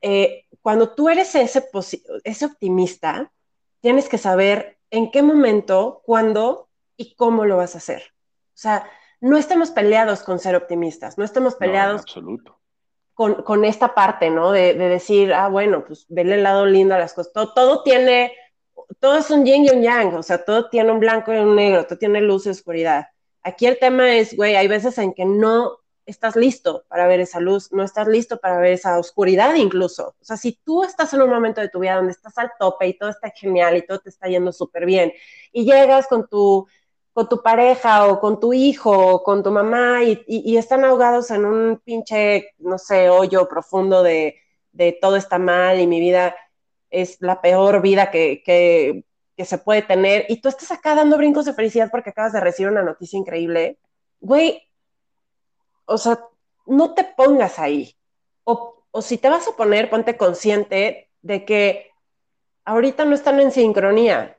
eh, cuando tú eres ese, ese optimista, tienes que saber en qué momento, cuándo y cómo lo vas a hacer. O sea, no estamos peleados con ser optimistas, no estamos peleados absoluto. Con, con, esta parte, ¿no? De, de, decir, ah, bueno, pues vele el lado lindo a las cosas. todo tiene todo es un yin y un yang, o sea, todo tiene un blanco y un negro, todo tiene luz y oscuridad. Aquí el tema es, güey, hay veces en que no estás listo para ver esa luz, no estás listo para ver esa oscuridad incluso. O sea, si tú estás en un momento de tu vida donde estás al tope y todo está genial y todo te está yendo súper bien y llegas con tu con tu pareja o con tu hijo o con tu mamá y, están ahogados en un pinche, no sé, hoyo profundo de, todo está mal y mi vida es la peor vida que, que, se puede tener y tú estás acá dando brincos de felicidad porque acabas de recibir una noticia increíble, güey, o sea, no te pongas ahí. O, o si te vas a poner, ponte consciente de que ahorita no están en sincronía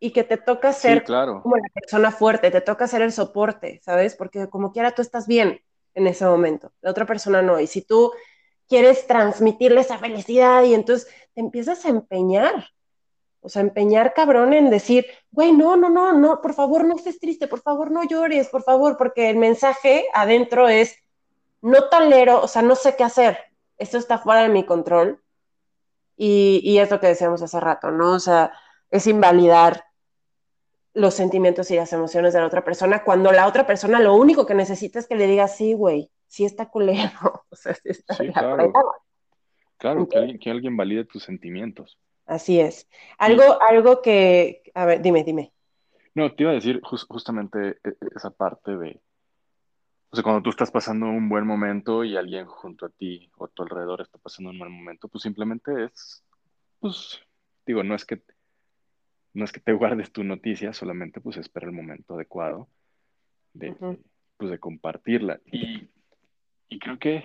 y que te toca ser como la persona fuerte, te toca ser el soporte, ¿sabes? Porque como quiera tú estás bien en ese momento, la otra persona no. Y si tú quieres transmitirle esa felicidad y entonces te empiezas a empeñar, o sea, empeñar cabrón en decir, güey, no, no, no, no, por favor no estés triste, por favor no llores, por favor, porque el mensaje adentro es, no tolero, o sea, no sé qué hacer, esto está fuera de mi control. Y, y es lo que decíamos hace rato, ¿no? O sea, es invalidar los sentimientos y las emociones de la otra persona, cuando la otra persona lo único que necesita es que le diga, sí, güey, sí está culero. O sea, sí está sí, claro, claro que, alguien, que alguien valide tus sentimientos. Así es. Algo, algo que, a ver, dime, dime. No, te iba a decir justamente e, e, esa parte de, o sea, cuando tú estás pasando un buen momento y alguien junto a ti o a tu alrededor está pasando un mal momento, pues simplemente es, pues, digo, no es que no es que te guardes tu noticia, solamente pues espera el momento adecuado de, pues, de compartirla. Y, creo que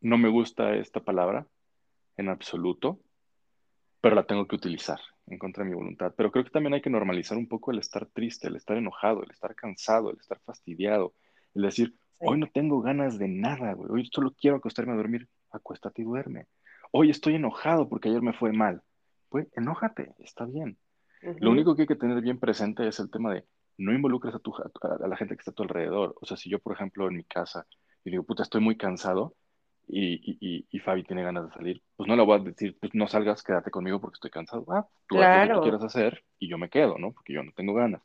no me gusta esta palabra en absoluto, pero la tengo que utilizar en contra de mi voluntad. Pero creo que también hay que normalizar un poco el estar triste, el estar enojado, el estar cansado, el estar fastidiado, el decir, hoy no tengo ganas de nada, güey. hoy solo quiero acostarme a dormir, acuéstate y duerme. Hoy estoy enojado porque ayer me fue mal pues enójate, está bien. Lo único que hay que tener bien presente es el tema de no involucres a, tu, a, la gente que está a tu alrededor. O sea, si yo, por ejemplo, en mi casa, y digo, puta, estoy muy cansado y, y, y, Fabi tiene ganas de salir, pues no le voy a decir, pues no salgas, quédate conmigo porque estoy cansado. Ah, tú haz lo que quieras hacer y yo me quedo, ¿no? Porque yo no tengo ganas.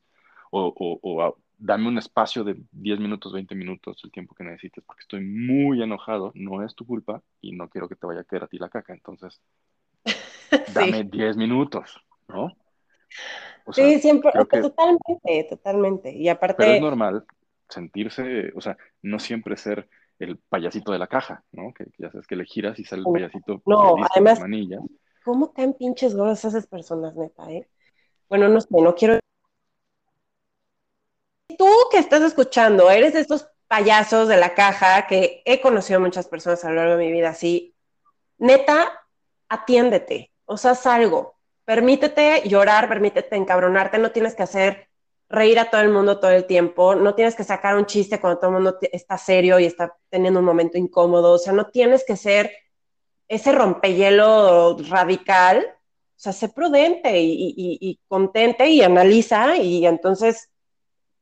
O, o, o ah, dame un espacio de 10 minutos, 20 minutos, el tiempo que necesites, porque estoy muy enojado, no es tu culpa y no quiero que te vaya a quedar a ti la caca. Entonces, dame 10 minutos, ¿no? sí, siempre, totalmente, totalmente. Y aparte... Pero es normal sentirse, o sea, no siempre ser el payasito de la caja, ¿no? Que, ya sabes que le giras y sale el payasito no, además, manillas. ¿Cómo caen pinches gordos esas personas, neta, eh? Bueno, no sé, no quiero... Tú que estás escuchando, eres de estos payasos de la caja que he conocido a muchas personas a lo largo de mi vida así. Neta, atiéndete, o sea, algo. Permítete llorar, permítete encabronarte, no tienes que hacer reír a todo el mundo todo el tiempo, no tienes que sacar un chiste cuando todo el mundo está serio y está teniendo un momento incómodo, o sea, no tienes que ser ese rompehielo radical, o sea, sé prudente y, y contente y analiza y entonces,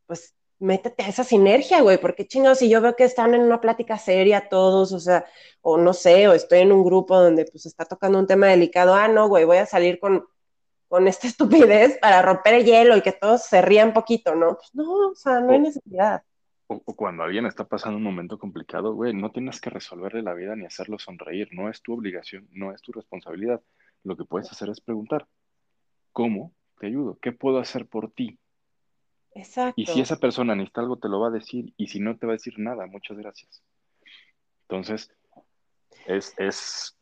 pues métete a esa sinergia, güey, porque chingados, si yo veo que están en una plática seria todos, o sea, o no sé, o estoy en un grupo donde pues está tocando un tema delicado, ah, no, güey, voy a salir con, con esta estupidez para romper el hielo y que todos se rían poquito, ¿no? Pues no, o sea, no hay necesidad. O, cuando alguien está pasando un momento complicado, güey, no tienes que resolverle la vida ni hacerlo sonreír, no es tu obligación, no es tu responsabilidad. Lo que puedes hacer es preguntar, ¿cómo te ayudo? ¿Qué puedo hacer por ti? Y si esa persona necesita algo, te lo va a decir. Y si no, te va a decir nada. Muchas gracias. Entonces, es, es...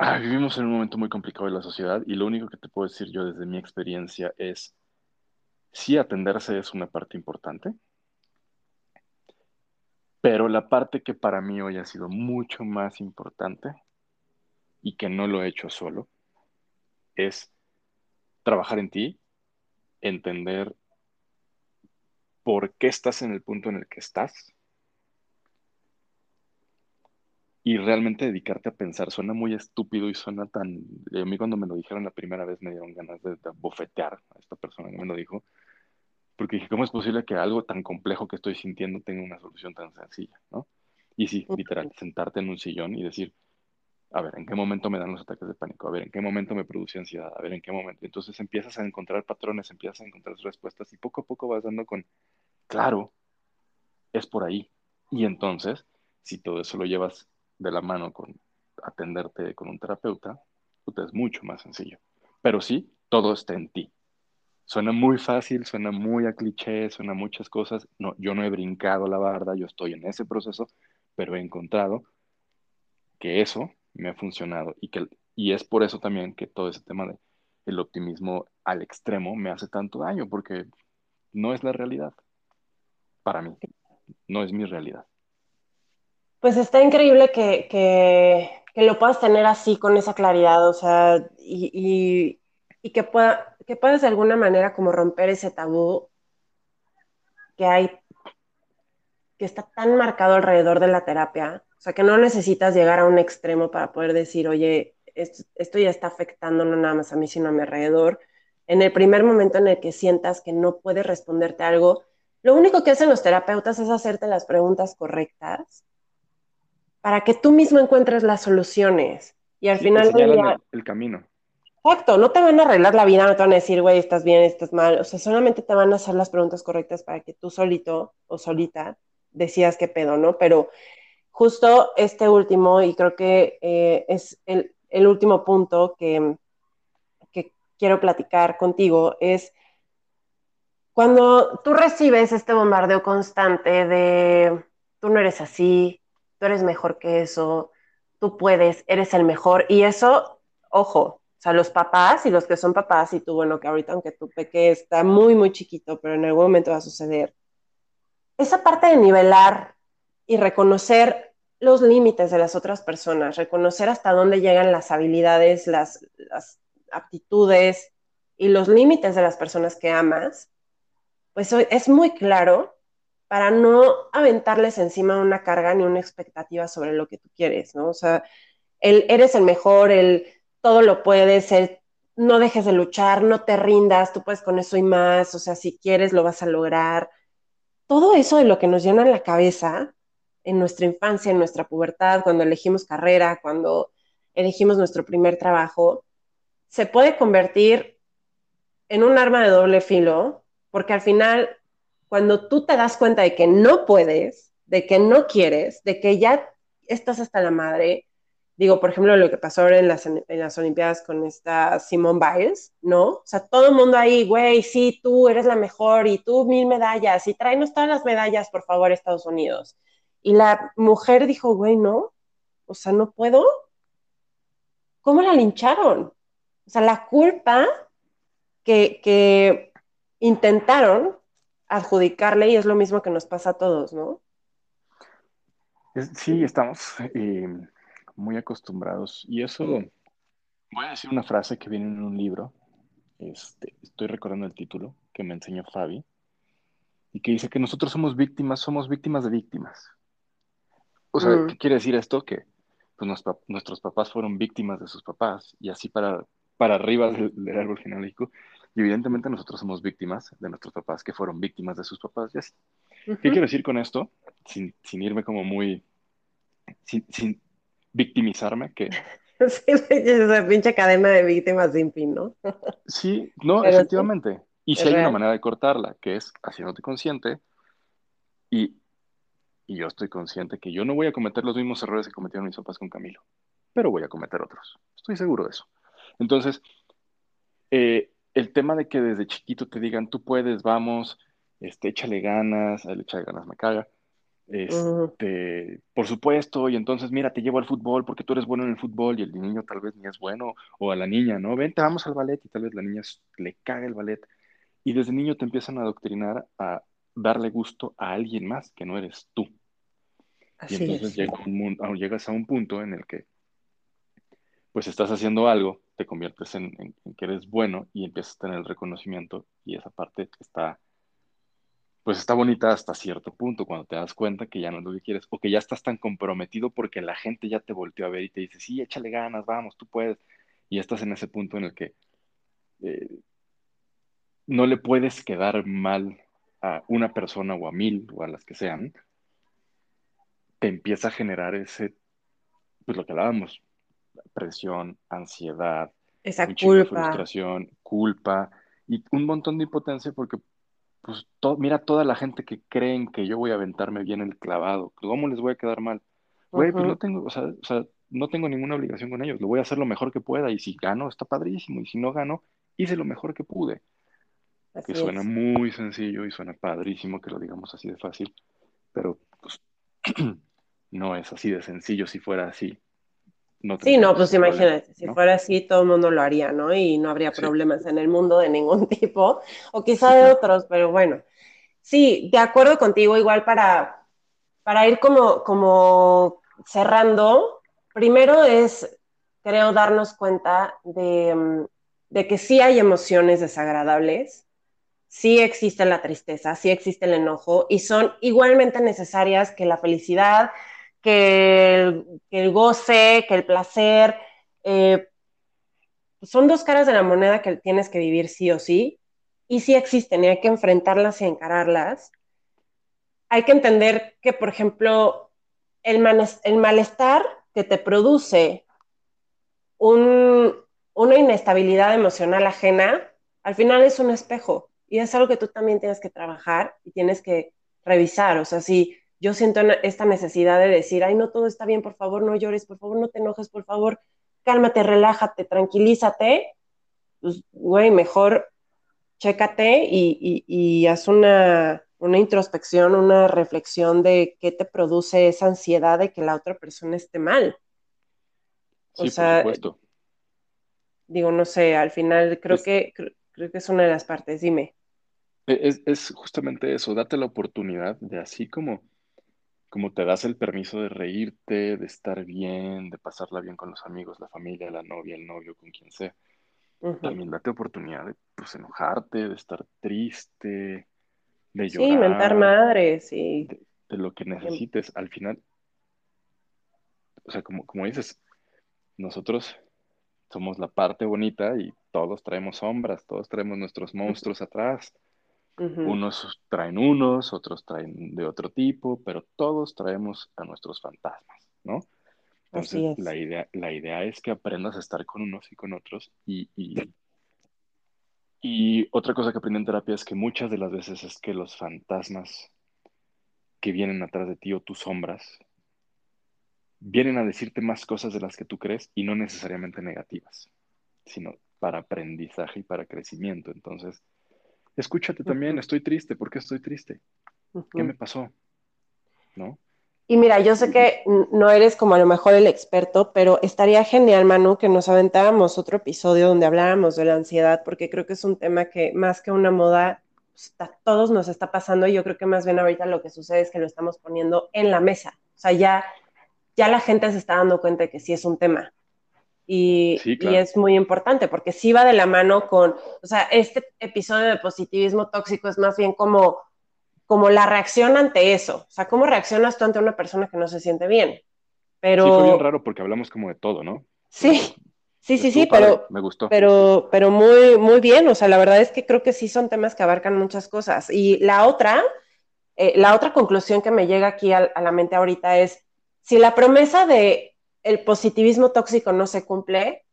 Ah, vivimos en un momento muy complicado de la sociedad y lo único que te puedo decir yo desde mi experiencia es, sí atenderse es una parte importante, pero la parte que para mí hoy ha sido mucho más importante y que no lo he hecho solo, es trabajar en ti, entender por qué estás en el punto en el que estás y realmente dedicarte a pensar. Suena muy estúpido y suena tan... A mí cuando me lo dijeron la primera vez me dieron ganas de, bofetear a esta persona que me lo dijo, porque dije, ¿cómo es posible que algo tan complejo que estoy sintiendo tenga una solución tan sencilla? ¿no? Y sí, literal, sentarte en un sillón y decir, a ver, ¿en qué momento me dan los ataques de pánico? A ver, ¿en qué momento me produce ansiedad? A ver, ¿en qué momento? Entonces empiezas a encontrar patrones, empiezas a encontrar respuestas y poco a poco vas dando con, claro, es por ahí. Y entonces, si todo eso lo llevas de la mano con atenderte con un terapeuta, es mucho más sencillo. Pero sí, todo está en ti. suena muy fácil, suena muy a cliché, suena muchas cosas. No, yo no he brincado la barda, yo estoy en ese proceso, pero he encontrado que eso me ha funcionado y que y es por eso también que todo ese tema de el optimismo al extremo me hace tanto daño porque no es la realidad para mí, no es mi realidad. Pues está increíble que, que, lo puedas tener así, con esa claridad, o sea, y, y, y que, pueda, que puedas de alguna manera como romper ese tabú que hay, que está tan marcado alrededor de la terapia, o sea, que no necesitas llegar a un extremo para poder decir, oye, esto, esto ya está afectando no nada más a mí, sino a mi alrededor. En el primer momento en el que sientas que no puedes responderte algo, lo único que hacen los terapeutas es hacerte las preguntas correctas para que tú mismo encuentres las soluciones. Y al Sí, final te día, el, el camino. exacto, no te van a arreglar la vida, no te van a decir, güey, estás bien, estás mal. O sea, solamente te van a hacer las preguntas correctas para que tú solito o solita decidas qué pedo, ¿no? Pero justo este último, y creo que eh, es el, el último punto que, que quiero platicar contigo, es cuando tú recibes este bombardeo constante de tú no eres así, tú eres mejor que eso, tú puedes, eres el mejor, y eso, ojo, o sea, los papás y los que son papás, y tú, bueno, que ahorita aunque tu peque está muy, muy chiquito, pero en algún momento va a suceder, esa parte de nivelar y reconocer los límites de las otras personas, reconocer hasta dónde llegan las habilidades, las, las aptitudes y los límites de las personas que amas, pues es muy claro para no aventarles encima una carga ni una expectativa sobre lo que tú quieres, ¿no? O sea, el eres el mejor, el todo lo puedes, el no dejes de luchar, no te rindas, tú puedes con eso y más, o sea, si quieres lo vas a lograr. Todo eso de lo que nos llena la cabeza en nuestra infancia, en nuestra pubertad, cuando elegimos carrera, cuando elegimos nuestro primer trabajo, se puede convertir en un arma de doble filo, porque al final, cuando tú te das cuenta de que no puedes, de que no quieres, de que ya estás hasta la madre, digo, por ejemplo, lo que pasó ahora en las, en las Olimpiadas con esta Simone Biles, ¿no? O sea, todo el mundo ahí, güey, sí, tú eres la mejor y tú mil medallas y tráenos todas las medallas, por favor, Estados Unidos. Y la mujer dijo, güey, no, o sea, no puedo. ¿Cómo la lincharon? O sea, la culpa que, que intentaron adjudicarle y es lo mismo que nos pasa a todos, ¿no? Sí, estamos eh, muy acostumbrados. Y eso, voy a decir una frase que viene en un libro. Este, estoy recordando el título que me enseñó Fabi. Y que dice que nosotros somos víctimas, somos víctimas de víctimas. O sea, Mm, ¿qué quiere decir esto? Que pues, nos nuestros papás fueron víctimas de sus papás y así para, para arriba del, del árbol genealógico. Y evidentemente nosotros somos víctimas de nuestros papás que fueron víctimas de sus papás y así. ¿Qué ujú. quiero decir con esto? Sin, sin irme como muy, sin, sin victimizarme, que Sí, esa pinche cadena de víctimas sin fin, ¿no? sí, no, Pero sí, efectivamente. Y es si hay una real. manera de cortarla, que es haciéndote consciente y, y yo estoy consciente que yo no voy a cometer los mismos errores que cometieron mis papás con Camilo, pero voy a cometer otros. Estoy seguro de eso. Entonces, eh, el tema de que desde chiquito te digan, tú puedes, vamos, este, échale ganas, el échale ganas me caga, este, por supuesto, y entonces mira, te llevo al fútbol porque tú eres bueno en el fútbol y el niño tal vez ni es bueno, o a la niña, ¿no? Vente, vamos al ballet y tal vez la niña le caga el ballet. Y desde niño te empiezan a adoctrinar a darle gusto a alguien más que no eres tú. Y Así entonces es. llega un mun- ah, llegas a un punto en el que pues estás haciendo algo, te conviertes en, que eres bueno y empiezas a tener el reconocimiento y esa parte está, pues está bonita hasta cierto punto cuando te das cuenta que ya no es lo que quieres o que ya estás tan comprometido porque la gente ya te volteó a ver y te dice, sí, échale ganas, vamos, tú puedes. Y estás en ese punto en el que eh, no le puedes quedar mal a una persona o a mil o a las que sean, te empieza a generar ese, pues lo que hablábamos, presión, ansiedad, Esa culpa. frustración, culpa y un montón de impotencia porque, pues, to- mira toda la gente que creen que yo voy a aventarme bien el clavado, ¿cómo les voy a quedar mal? Güey, pues no tengo, o sea, o sea, no tengo ninguna obligación con ellos, lo voy a hacer lo mejor que pueda y si gano, está padrísimo y si no gano, hice lo mejor que pude. que suena muy sencillo y suena padrísimo que lo digamos así de fácil, pero pues, no es así de sencillo si fuera así. No sí, no, pues imagínate, si fuera así todo el mundo lo haría, ¿no? Y no habría problemas en el mundo de ningún tipo, o quizá de otros, pero bueno. Sí, de acuerdo contigo, igual para, para ir como, como cerrando, primero es, creo, darnos cuenta de, mm, de que sí hay emociones desagradables, sí existe la tristeza, sí existe el enojo y son igualmente necesarias que la felicidad, que el, goce, que el placer. Eh, son dos caras de la moneda que tienes que vivir sí o sí y sí existen y hay que enfrentarlas y encararlas. Hay que entender que, por ejemplo, el, malestar que te produce una inestabilidad emocional ajena, al final es un espejo y es algo que tú también tienes que trabajar y tienes que revisar. O sea, si yo siento esta necesidad de decir, ay, no todo está bien, por favor, no llores, por favor, no te enojes, por favor, cálmate, relájate, tranquilízate, pues, güey, mejor chécate y, y, haz una, una, introspección, una reflexión de qué te produce esa ansiedad de que la otra persona esté mal. O sí, sea, por supuesto. Digo, no sé, al final creo, que, creo que es una de las partes, dime. E, es, justamente eso, date la oportunidad de así como, como te das el permiso de reírte, de estar bien, de pasarla bien con los amigos, la familia, la novia, el novio, con quien sea. También date oportunidad de pues, enojarte, de estar triste, de llorar. Sí, mentar madres, sí. De, de, lo que necesites. Al final, o sea, como, como dices, nosotros somos la parte bonita y todos traemos sombras, todos traemos nuestros monstruos atrás. Unos traen unos, otros traen de otro tipo, pero todos traemos a nuestros fantasmas, ¿no? Entonces, la idea, la idea es que aprendas a estar con unos y con otros. Y, y, y otra cosa que aprendí en terapia es que muchas de las veces es que los fantasmas que vienen atrás de ti o tus sombras vienen a decirte más cosas de las que tú crees y no necesariamente negativas, sino para aprendizaje y para crecimiento. Entonces, escúchate también, estoy triste, ¿por qué estoy triste? ¿Qué me pasó? ¿No? Y mira, yo sé que no eres como a lo mejor el experto, pero estaría genial, Manu, que nos aventáramos otro episodio donde habláramos de la ansiedad, porque creo que es un tema que más que una moda, pues, a todos nos está pasando y yo creo que más bien ahorita lo que sucede es que lo estamos poniendo en la mesa. O sea, ya, ya la gente se está dando cuenta de que sí es un tema. Y, es muy importante porque sí va de la mano con, o sea, este episodio de positivismo tóxico es más bien como, como la reacción ante eso, o sea, cómo reaccionas tú ante una persona que no se siente bien. Pero... Sí, fue bien raro porque hablamos como de todo, ¿no? Sí, sí, sí, sí, pero, me gustó. Pero, pero muy, muy bien, o sea, la verdad es que creo que sí son temas que abarcan muchas cosas. Y la otra, eh, la otra conclusión que me llega aquí a la mente ahorita es, si la promesa de el positivismo tóxico no se cumple,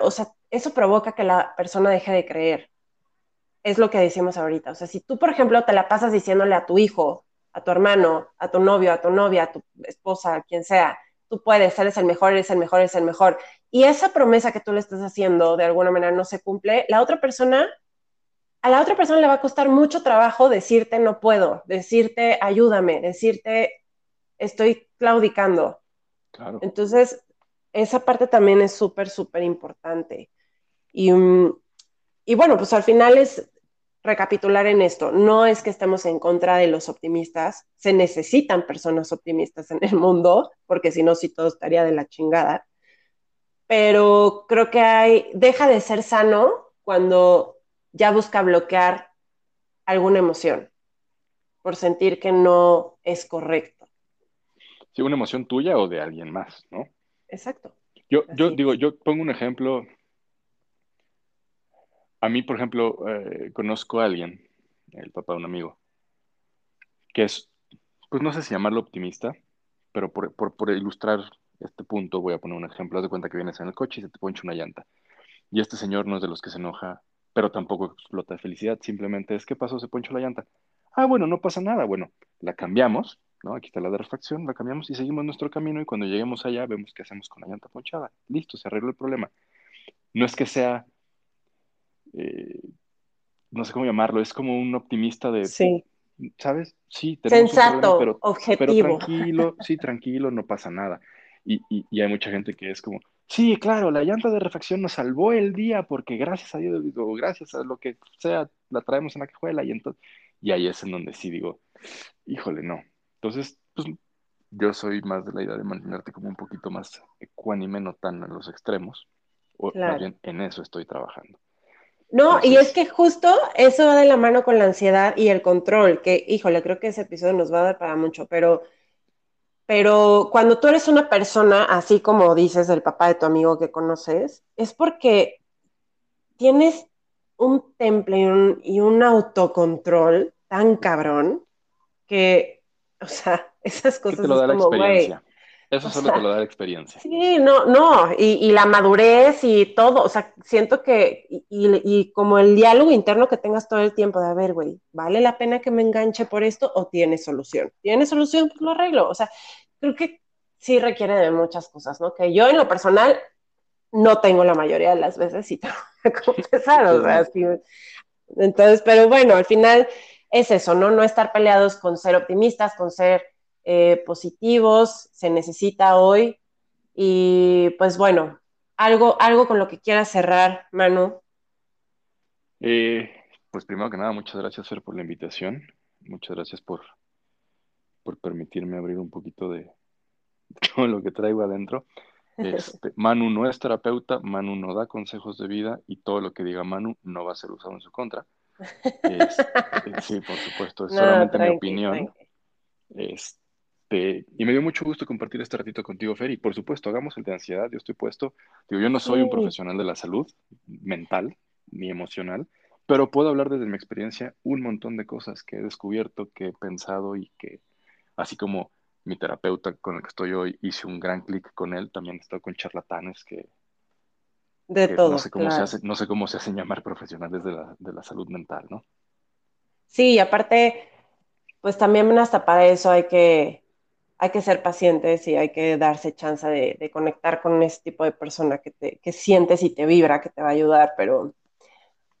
o sea, eso provoca que la persona deje de creer. Es lo que decimos ahorita. O sea, si tú, por ejemplo, te la pasas diciéndole a tu hijo, a tu hermano, a tu novio, a tu novia, a tu esposa, a quien sea, tú puedes, eres el mejor, eres el mejor, eres el mejor, y esa promesa que tú le estás haciendo de alguna manera no se cumple, la otra persona, a la otra persona le va a costar mucho trabajo decirte no puedo, decirte ayúdame, decirte estoy claudicando. Entonces, esa parte también es súper, súper importante. Y, mm, y bueno, pues al final es recapitular en esto. No es que estemos en contra de los optimistas, se necesitan personas optimistas en el mundo, porque si no, si todo estaría de la chingada. Pero creo que hay, deja de ser sano cuando ya busca bloquear alguna emoción por sentir que no es correcto. Sí, una emoción tuya o de alguien más, ¿no? Exacto. Yo, yo digo, yo pongo un ejemplo. A mí, por ejemplo, eh, conozco a alguien, el papá de un amigo, que es, pues no sé si llamarlo optimista, pero por, por, ilustrar este punto voy a poner un ejemplo. Haz de cuenta que vienes en el coche y se te poncha una llanta. Y este señor no es de los que se enoja, pero tampoco explota de felicidad. Simplemente es, ¿qué pasó? Se ponchó la llanta. Ah, bueno, no pasa nada. Bueno, la cambiamos ¿no? Aquí está la de refacción, la cambiamos y seguimos nuestro camino y cuando lleguemos allá vemos qué hacemos con la llanta ponchada. Listo, se arregló el problema. No es que sea, eh, no sé cómo llamarlo, es como un optimista de, sí. ¿sabes? Sí, tenemos Sensato, un problema, pero, objetivo. pero tranquilo, sí, tranquilo, no pasa nada. Y, y, y, hay mucha gente que es como, sí, claro, la llanta de refacción nos salvó el día porque gracias a Dios, o gracias a lo que sea, la traemos en la cajuela y entonces, y ahí es en donde sí digo, híjole, no. Entonces, pues yo soy más de la idea de mantenerte como un poquito más ecuánime, no tan en los extremos, o Claro. más bien en eso estoy trabajando. No, y es que justo eso va de la mano con la ansiedad y el control, que, híjole, creo que ese episodio nos va a dar para mucho, pero, pero cuando tú eres una persona, así como dices el papá de tu amigo que conoces, es porque tienes un temple y un, y un autocontrol tan cabrón que, o sea, esas ¿Qué cosas te lo es da la como, güey, experiencia? Eso o solo sea, te lo da la experiencia. Sí, no, no, y, y la madurez y todo, o sea, siento que, y, y- y como el diálogo interno que tengas todo el tiempo de, a ver, güey, ¿vale la pena que me enganche por esto o tiene solución? ¿Tiene solución? Pues lo arreglo, o sea, creo que sí requiere de muchas cosas, ¿no? Que yo en lo personal no tengo la mayoría de las veces y tengo que confesar, o sea, sí, entonces, pero bueno, al final es eso, ¿no? No estar peleados con ser optimistas, con ser eh, positivos, se necesita hoy. Y pues bueno, algo, algo con lo que quieras cerrar, Manu. Eh, pues primero que nada, muchas gracias, Fer, por la invitación. Muchas gracias por, por permitirme abrir un poquito de todo lo que traigo adentro. Este, Manu no es terapeuta, Manu no da consejos de vida y todo lo que diga Manu no va a ser usado en su contra. Este, sí, por supuesto, es No, solamente mi opinión. tranqui. Este, y me dio mucho gusto compartir este ratito contigo, Fer, y por supuesto, hagamos el de ansiedad, yo estoy puesto. Digo, yo no soy un profesional de la salud mental ni emocional, pero puedo hablar desde mi experiencia un montón de cosas que he descubierto, que he pensado y que, así como mi terapeuta con el que estoy hoy, hice un gran clic con él, también he estado con charlatanes que, De todo, no sé cómo claro. se hace, no sé cómo se hacen llamar profesionales de la, de la salud mental, ¿no? Sí, y aparte, pues también hasta para eso hay que, hay que ser pacientes y hay que darse chance de, de conectar con ese tipo de persona que, te, que sientes y te vibra, que te va a ayudar, pero,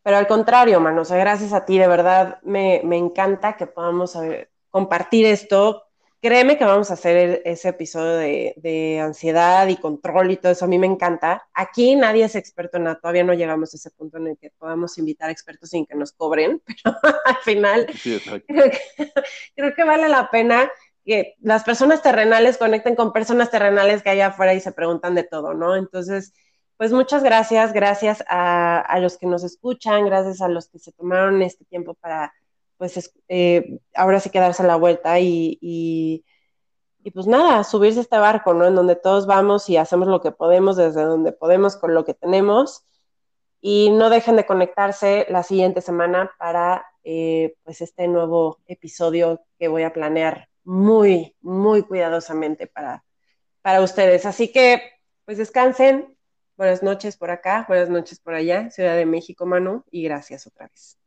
pero al contrario, o sea, gracias a ti, de verdad, me, me encanta que podamos saber- compartir esto. Créeme que vamos a hacer ese episodio de, de ansiedad y control y todo eso, a mí me encanta. Aquí nadie es experto en nada, todavía no llegamos a ese punto en el que podamos invitar expertos sin que nos cobren, pero al final Sí, creo que, creo que vale la pena que las personas terrenales conecten con personas terrenales que hay afuera y se preguntan de todo, ¿no? Entonces, pues muchas gracias, gracias a, a los que nos escuchan, gracias a los que se tomaron este tiempo para, pues, es- eh, ahora sí quedarse a la vuelta y, y, y, pues nada, subirse a este barco, ¿no? En donde todos vamos y hacemos lo que podemos desde donde podemos con lo que tenemos y no dejen de conectarse la siguiente semana para eh, pues este nuevo episodio que voy a planear muy, muy cuidadosamente para, para ustedes. Así que pues descansen. Buenas noches por acá, buenas noches por allá, Ciudad de México, Manu, y gracias otra vez.